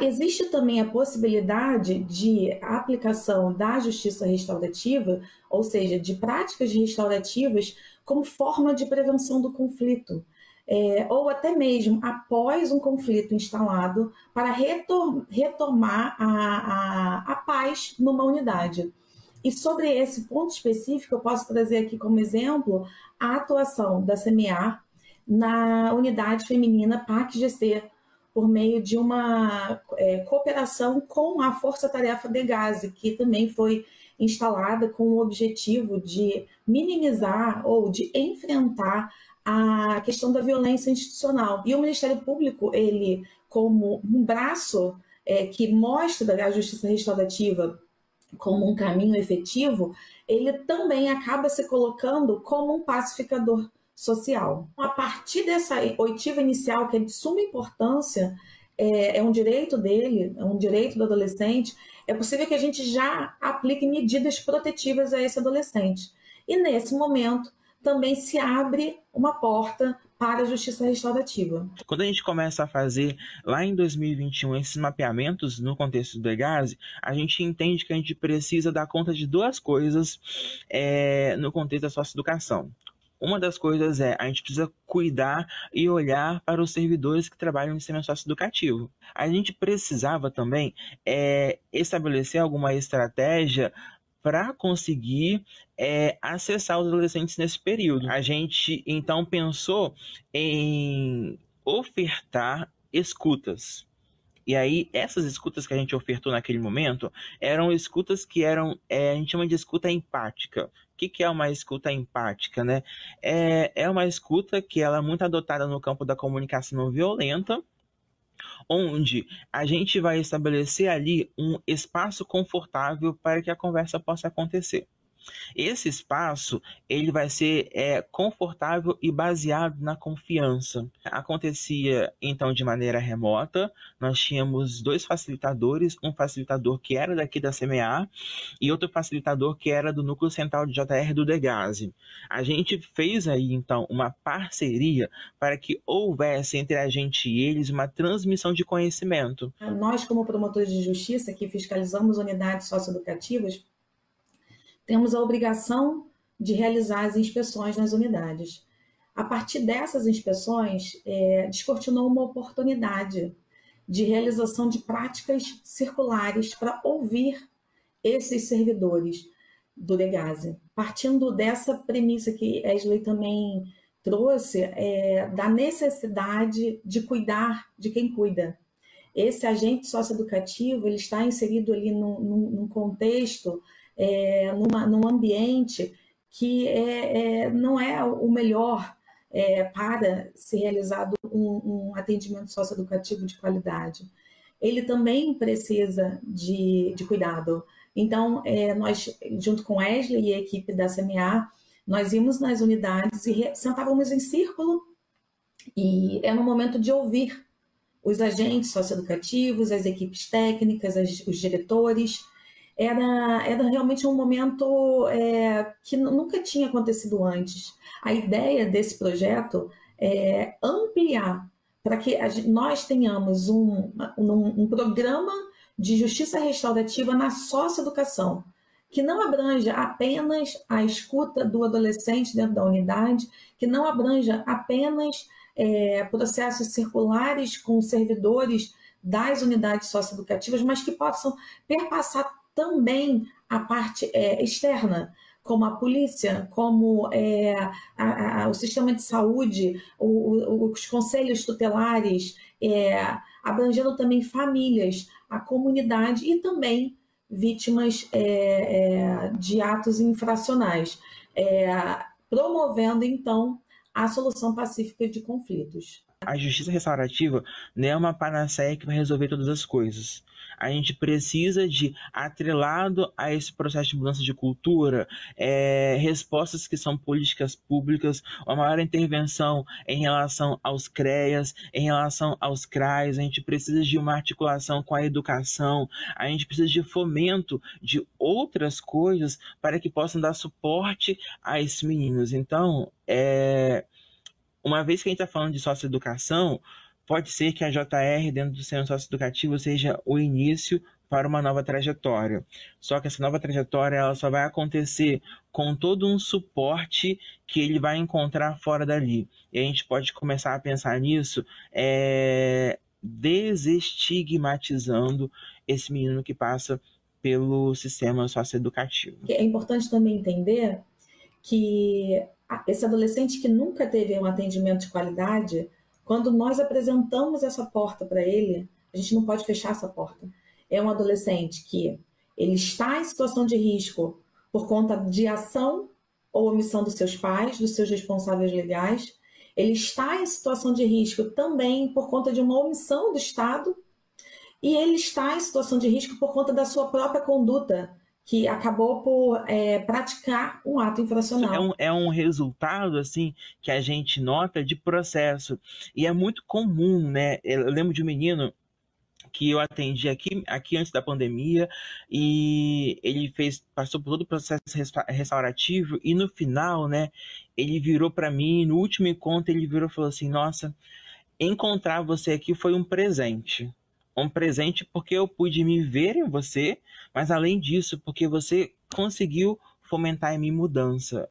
Existe também a possibilidade de aplicação da justiça restaurativa, ou seja, de práticas restaurativas como forma de prevenção do conflito. É, ou até mesmo após um conflito instalado, para retor retomar a, a, a paz numa unidade. E sobre esse ponto específico, eu posso trazer aqui como exemplo a atuação da CMA na unidade feminina PAC-GC, por meio de uma é, cooperação com a Força Tarefa de Gaze, que também foi instalada com o objetivo de minimizar ou de enfrentar a questão da violência institucional. E o Ministério Público, ele, como um braço é, que mostra a justiça restaurativa como um caminho efetivo, ele também acaba se colocando como um pacificador social. A partir dessa oitiva inicial, que é de suma importância, é, é, um direito dele, é um direito do adolescente, é possível que a gente já aplique medidas protetivas a esse adolescente. E nesse momento também se abre uma porta para a justiça restaurativa. Quando a gente começa a fazer lá em 2021 esses mapeamentos no contexto do EGASE, a gente entende que a gente precisa dar conta de duas coisas é, no contexto da socioeducação. Uma das coisas é a gente precisa cuidar e olhar para os servidores que trabalham no sistema socioeducativo. A gente precisava também é, estabelecer alguma estratégia para conseguir é, acessar os adolescentes nesse período. A gente então pensou em ofertar escutas. E aí, essas escutas que a gente ofertou naquele momento eram escutas que eram, é, a gente chama de escuta empática, que, que é uma escuta empática, né? É, é uma escuta que ela é muito adotada no campo da comunicação não violenta, onde a gente vai estabelecer ali um espaço confortável para que a conversa possa acontecer. Esse espaço ele vai ser é, confortável e baseado na confiança. Acontecia então de maneira remota. Nós tínhamos dois facilitadores, um facilitador que era daqui da CMA e outro facilitador que era do núcleo central de JR do Degase. A gente fez aí então uma parceria para que houvesse entre a gente e eles uma transmissão de conhecimento. Nós como promotores de justiça que fiscalizamos unidades socioeducativas temos a obrigação de realizar as inspeções nas unidades. A partir dessas inspeções, é, descortinou uma oportunidade de realização de práticas circulares para ouvir esses servidores do Legase. Partindo dessa premissa que Wesley também trouxe, é, da necessidade de cuidar de quem cuida. Esse agente socioeducativo ele está inserido ali num, num contexto é, numa, num ambiente que é, é, não é o melhor é, para ser realizado um, um atendimento socioeducativo de qualidade. Ele também precisa de, de cuidado. Então, é, nós, junto com Wesley e a equipe da CMA, nós íamos nas unidades e sentávamos em círculo e é no momento de ouvir os agentes socioeducativos, as equipes técnicas, as, os diretores, era, era realmente um momento é, que nunca tinha acontecido antes. A ideia desse projeto é ampliar para que nós tenhamos um, um, um programa de justiça restaurativa na socioeducação, que não abranja apenas a escuta do adolescente dentro da unidade, que não abranja apenas é, processos circulares com servidores das unidades socioeducativas, mas que possam perpassar também a parte é, externa, como a polícia, como é, a, a, o sistema de saúde, o, o, os conselhos tutelares, é, abrangendo também famílias, a comunidade e também vítimas é, é, de atos infracionais, é, promovendo então a solução pacífica de conflitos. A justiça restaurativa não é uma panaceia que vai resolver todas as coisas. A gente precisa de, atrelado a esse processo de mudança de cultura, é, respostas que são políticas públicas, uma maior intervenção em relação aos CREAS, em relação aos CRAs, a gente precisa de uma articulação com a educação, a gente precisa de fomento de outras coisas para que possam dar suporte a esses meninos. Então, é, uma vez que a gente está falando de socioeducação, pode ser que a JR dentro do centro socioeducativo seja o início para uma nova trajetória. Só que essa nova trajetória ela só vai acontecer com todo um suporte que ele vai encontrar fora dali. E a gente pode começar a pensar nisso é, desestigmatizando esse menino que passa pelo sistema socioeducativo. É importante também entender que esse adolescente que nunca teve um atendimento de qualidade, quando nós apresentamos essa porta para ele, a gente não pode fechar essa porta é um adolescente que ele está em situação de risco por conta de ação ou omissão dos seus pais, dos seus responsáveis legais. Ele está em situação de risco também por conta de uma omissão do Estado. E ele está em situação de risco por conta da sua própria conduta, que acabou por é, praticar um ato infracional. É um, é um resultado, assim, que a gente nota de processo. E é muito comum, né? Eu lembro de um menino que eu atendi aqui, aqui antes da pandemia e ele fez passou por todo o processo restaurativo e no final, né, ele virou para mim, no último encontro ele virou e falou assim: "Nossa, encontrar você aqui foi um presente. Um presente porque eu pude me ver em você, mas além disso, porque você conseguiu fomentar em mim mudança.